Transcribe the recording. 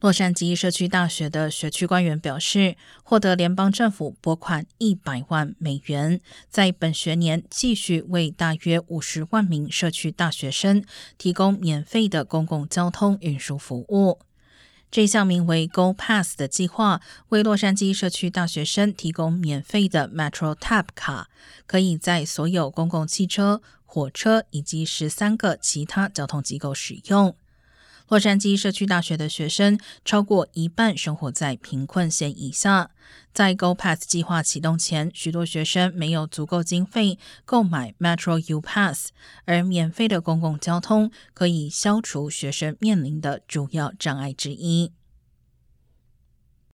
洛杉矶社区大学的学区官员表示，获得联邦政府拨款一百万美元，在本学年继续为大约五十万名社区大学生提供免费的公共交通运输服务。这项名为 Go Pass 的计划为洛杉矶社区大学生提供免费的 Metro Tap 卡，可以在所有公共汽车、火车以及十三个其他交通机构使用。洛杉矶社区大学的学生超过一半生活在贫困线以下。在 Go Pass 计划启动前，许多学生没有足够经费购买 Metro U Pass，而免费的公共交通可以消除学生面临的主要障碍之一。